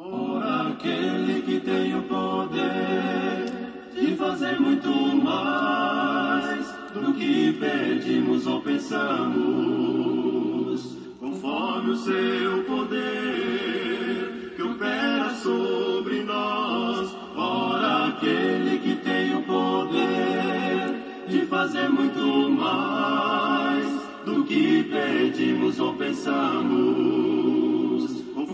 Ora, aquele que tem o poder de fazer muito mais do que pedimos ou pensamos, conforme o seu poder que opera sobre nós. Ora, aquele que tem o poder de fazer muito mais do que pedimos ou pensamos,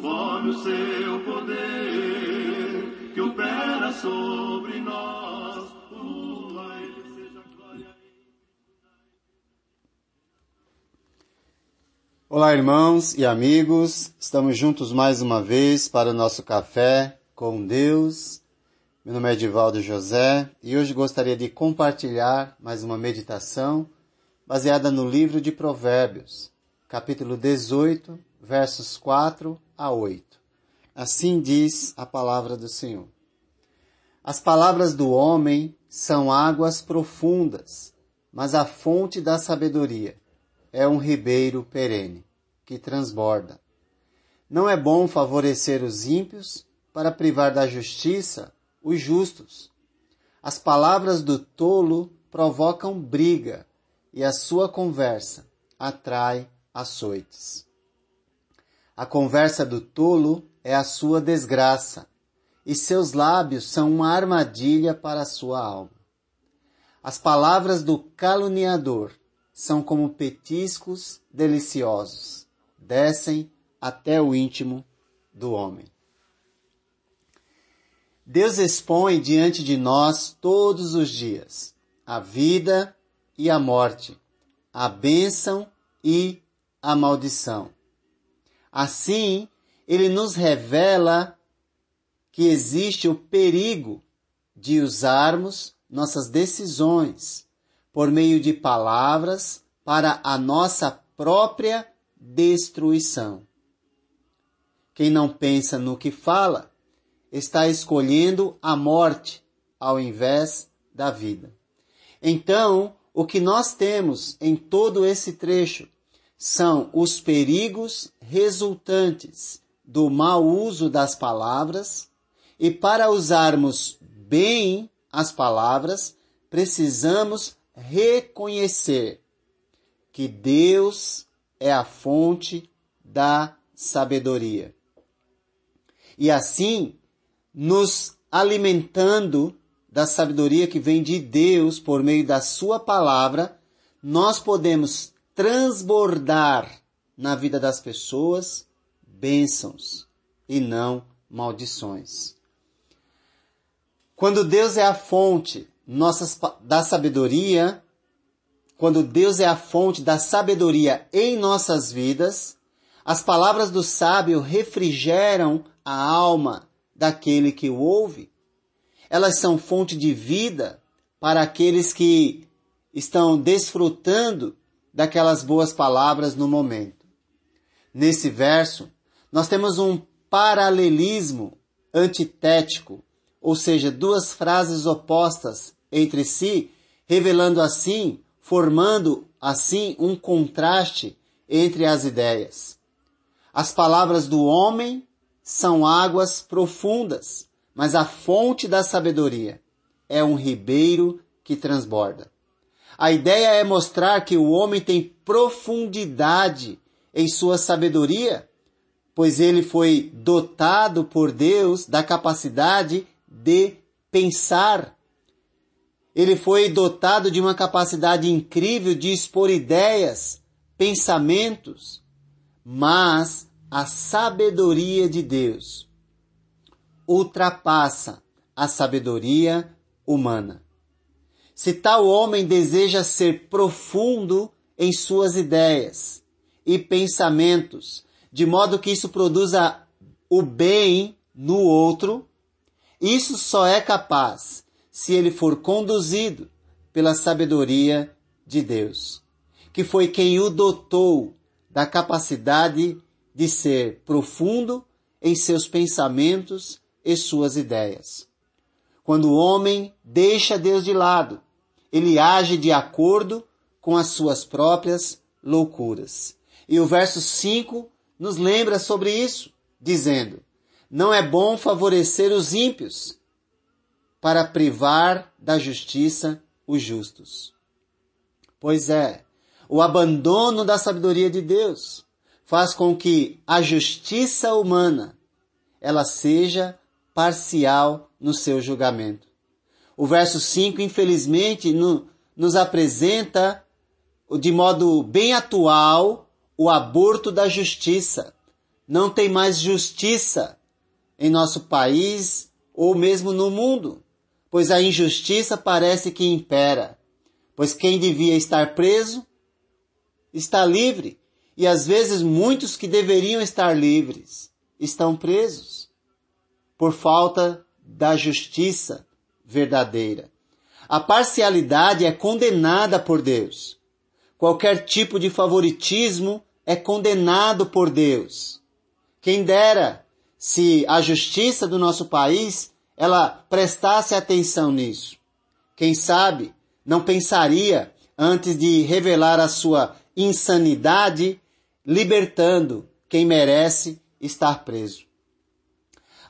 conforme o seu poder que opera sobre nós. Glória. Olá, irmãos e amigos. Estamos juntos mais uma vez para o nosso café com Deus. Meu nome é Edivaldo José e hoje gostaria de compartilhar mais uma meditação baseada no livro de Provérbios, capítulo 18, versos 4 a 8. Assim diz a palavra do Senhor. As palavras do homem são águas profundas, mas a fonte da sabedoria é um ribeiro perene, que transborda. Não é bom favorecer os ímpios para privar da justiça os justos. As palavras do tolo provocam briga e a sua conversa atrai açoites. A conversa do tolo é a sua desgraça e seus lábios são uma armadilha para a sua alma. As palavras do caluniador são como petiscos deliciosos, descem até o íntimo do homem. Deus expõe diante de nós todos os dias a vida e a morte, a bênção e a maldição. Assim, ele nos revela que existe o perigo de usarmos nossas decisões por meio de palavras para a nossa própria destruição. Quem não pensa no que fala está escolhendo a morte ao invés da vida. Então, o que nós temos em todo esse trecho são os perigos resultantes do mau uso das palavras e para usarmos bem as palavras, precisamos reconhecer que Deus é a fonte da sabedoria. E assim, nos alimentando da sabedoria que vem de Deus por meio da Sua palavra, nós podemos transbordar na vida das pessoas bênçãos e não maldições. Quando Deus é a fonte nossas, da sabedoria, quando Deus é a fonte da sabedoria em nossas vidas, as palavras do sábio refrigeram a alma daquele que o ouve. Elas são fonte de vida para aqueles que estão desfrutando daquelas boas palavras no momento. Nesse verso, nós temos um paralelismo antitético, ou seja, duas frases opostas entre si, revelando assim, formando assim um contraste entre as ideias. As palavras do homem são águas profundas, mas a fonte da sabedoria é um ribeiro que transborda. A ideia é mostrar que o homem tem profundidade em sua sabedoria, pois ele foi dotado por Deus da capacidade de pensar. Ele foi dotado de uma capacidade incrível de expor ideias, pensamentos, mas a sabedoria de Deus ultrapassa a sabedoria humana. Se tal homem deseja ser profundo em suas ideias e pensamentos, de modo que isso produza o bem no outro, isso só é capaz se ele for conduzido pela sabedoria de Deus, que foi quem o dotou da capacidade de ser profundo em seus pensamentos e suas ideias. Quando o homem deixa Deus de lado, ele age de acordo com as suas próprias loucuras. E o verso 5 nos lembra sobre isso, dizendo: não é bom favorecer os ímpios para privar da justiça os justos. Pois é, o abandono da sabedoria de Deus faz com que a justiça humana ela seja parcial no seu julgamento. O verso 5, infelizmente, no, nos apresenta de modo bem atual o aborto da justiça. Não tem mais justiça em nosso país ou mesmo no mundo, pois a injustiça parece que impera. Pois quem devia estar preso está livre, e às vezes muitos que deveriam estar livres estão presos por falta da justiça verdadeira. A parcialidade é condenada por Deus. Qualquer tipo de favoritismo é condenado por Deus. Quem dera se a justiça do nosso país ela prestasse atenção nisso. Quem sabe não pensaria antes de revelar a sua insanidade, libertando quem merece estar preso.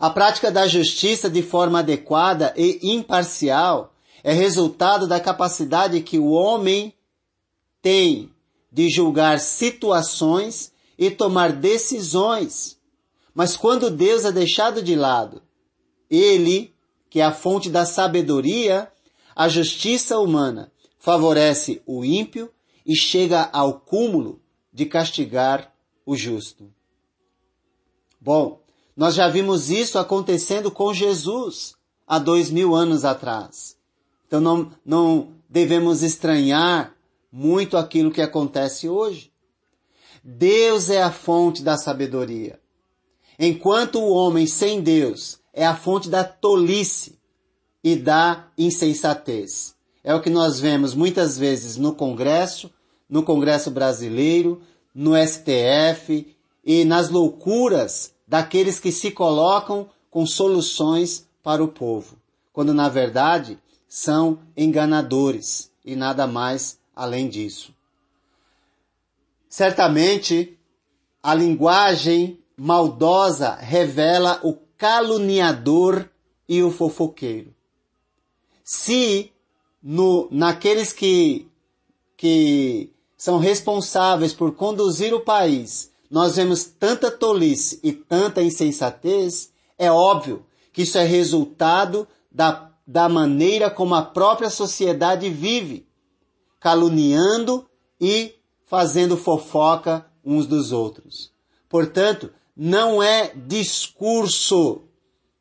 A prática da justiça de forma adequada e imparcial é resultado da capacidade que o homem tem de julgar situações e tomar decisões. Mas quando Deus é deixado de lado, ele, que é a fonte da sabedoria, a justiça humana, favorece o ímpio e chega ao cúmulo de castigar o justo. Bom, nós já vimos isso acontecendo com Jesus há dois mil anos atrás. Então não, não devemos estranhar muito aquilo que acontece hoje. Deus é a fonte da sabedoria. Enquanto o homem sem Deus é a fonte da tolice e da insensatez. É o que nós vemos muitas vezes no Congresso, no Congresso brasileiro, no STF e nas loucuras daqueles que se colocam com soluções para o povo, quando na verdade são enganadores e nada mais além disso. Certamente, a linguagem maldosa revela o caluniador e o fofoqueiro. Se no, naqueles que, que são responsáveis por conduzir o país nós vemos tanta tolice e tanta insensatez, é óbvio que isso é resultado da, da maneira como a própria sociedade vive, caluniando e fazendo fofoca uns dos outros. Portanto, não é discurso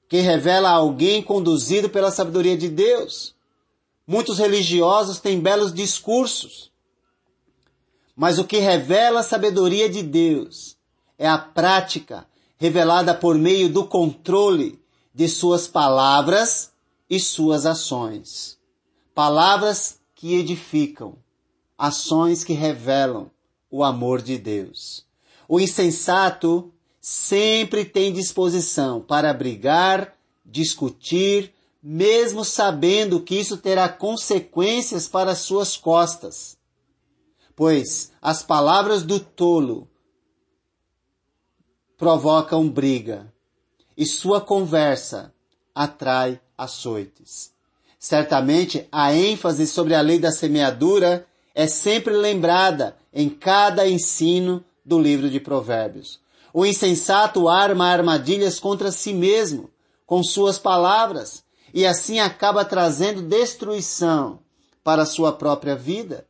que revela alguém conduzido pela sabedoria de Deus. Muitos religiosos têm belos discursos, mas o que revela a sabedoria de Deus é a prática revelada por meio do controle de suas palavras e suas ações. Palavras que edificam, ações que revelam o amor de Deus. O insensato sempre tem disposição para brigar, discutir, mesmo sabendo que isso terá consequências para suas costas pois as palavras do tolo provocam briga e sua conversa atrai açoites. Certamente a ênfase sobre a lei da semeadura é sempre lembrada em cada ensino do livro de Provérbios. O insensato arma armadilhas contra si mesmo com suas palavras e assim acaba trazendo destruição para sua própria vida.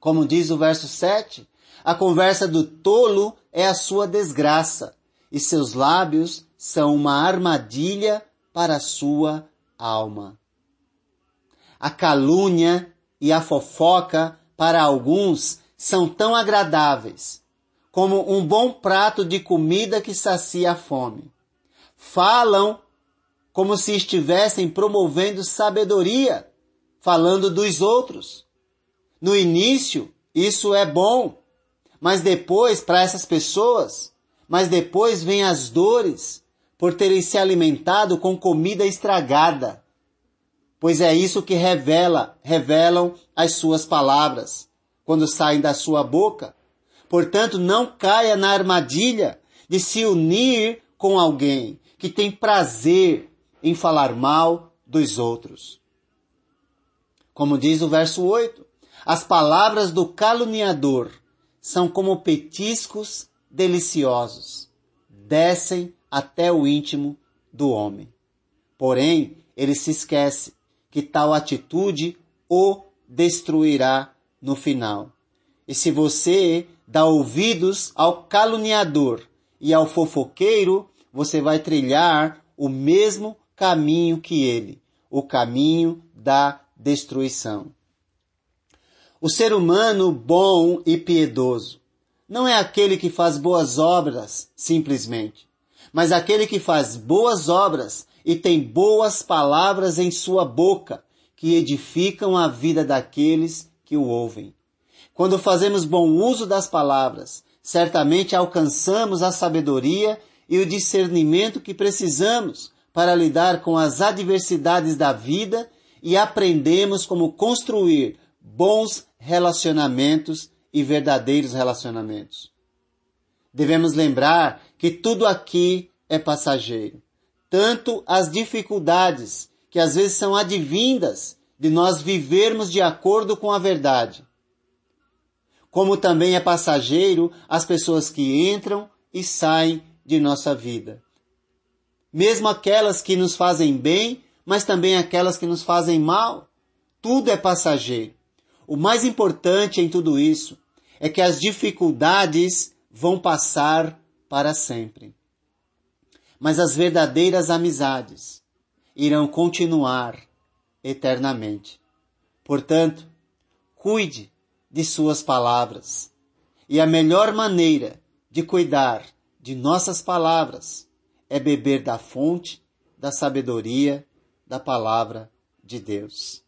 Como diz o verso 7, a conversa do tolo é a sua desgraça, e seus lábios são uma armadilha para a sua alma. A calúnia e a fofoca, para alguns, são tão agradáveis como um bom prato de comida que sacia a fome. Falam como se estivessem promovendo sabedoria, falando dos outros. No início, isso é bom, mas depois, para essas pessoas, mas depois vem as dores por terem se alimentado com comida estragada. Pois é isso que revela, revelam as suas palavras quando saem da sua boca. Portanto, não caia na armadilha de se unir com alguém que tem prazer em falar mal dos outros. Como diz o verso 8, as palavras do caluniador são como petiscos deliciosos, descem até o íntimo do homem. Porém, ele se esquece que tal atitude o destruirá no final. E se você dá ouvidos ao caluniador e ao fofoqueiro, você vai trilhar o mesmo caminho que ele, o caminho da destruição. O ser humano bom e piedoso não é aquele que faz boas obras simplesmente, mas aquele que faz boas obras e tem boas palavras em sua boca, que edificam a vida daqueles que o ouvem. Quando fazemos bom uso das palavras, certamente alcançamos a sabedoria e o discernimento que precisamos para lidar com as adversidades da vida e aprendemos como construir bons relacionamentos e verdadeiros relacionamentos. Devemos lembrar que tudo aqui é passageiro, tanto as dificuldades que às vezes são advindas de nós vivermos de acordo com a verdade, como também é passageiro as pessoas que entram e saem de nossa vida. Mesmo aquelas que nos fazem bem, mas também aquelas que nos fazem mal. Tudo é passageiro. O mais importante em tudo isso é que as dificuldades vão passar para sempre. Mas as verdadeiras amizades irão continuar eternamente. Portanto, cuide de suas palavras. E a melhor maneira de cuidar de nossas palavras é beber da fonte da sabedoria da palavra de Deus.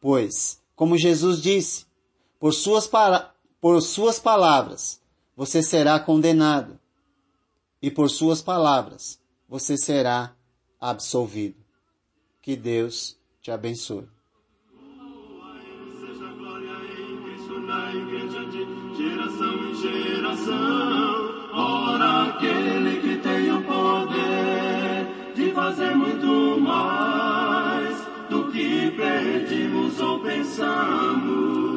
Pois, como Jesus disse, por suas, por suas palavras você será condenado, e por suas palavras você será absolvido. Que Deus te abençoe. Ora, aquele que tem o poder de fazer muito do que pedimos ou pensamos.